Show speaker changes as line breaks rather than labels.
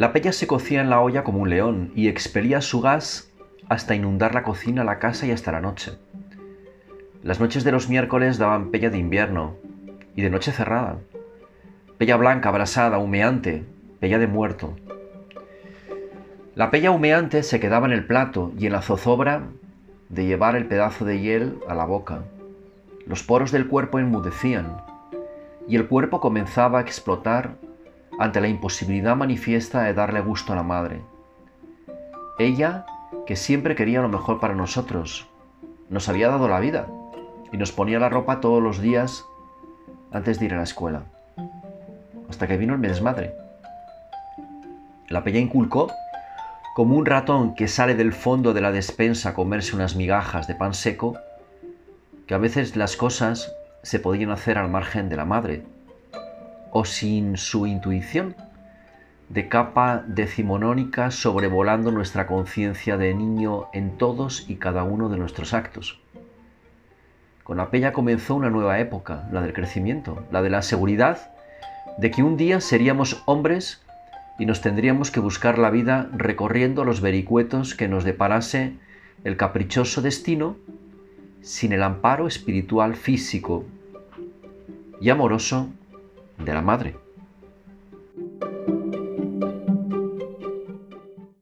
La pella se cocía en la olla como un león y expelía su gas hasta inundar la cocina, la casa y hasta la noche. Las noches de los miércoles daban pella de invierno y de noche cerrada. Pella blanca, abrasada, humeante, pella de muerto. La pella humeante se quedaba en el plato y en la zozobra de llevar el pedazo de hiel a la boca. Los poros del cuerpo enmudecían y el cuerpo comenzaba a explotar ante la imposibilidad manifiesta de darle gusto a la madre. Ella, que siempre quería lo mejor para nosotros, nos había dado la vida y nos ponía la ropa todos los días antes de ir a la escuela, hasta que vino el desmadre. La pella inculcó, como un ratón que sale del fondo de la despensa a comerse unas migajas de pan seco, que a veces las cosas se podían hacer al margen de la madre, o sin su intuición, de capa decimonónica sobrevolando nuestra conciencia de niño en todos y cada uno de nuestros actos. Con Apella comenzó una nueva época, la del crecimiento, la de la seguridad de que un día seríamos hombres y nos tendríamos que buscar la vida recorriendo los vericuetos que nos deparase el caprichoso destino sin el amparo espiritual físico y amoroso de la madre.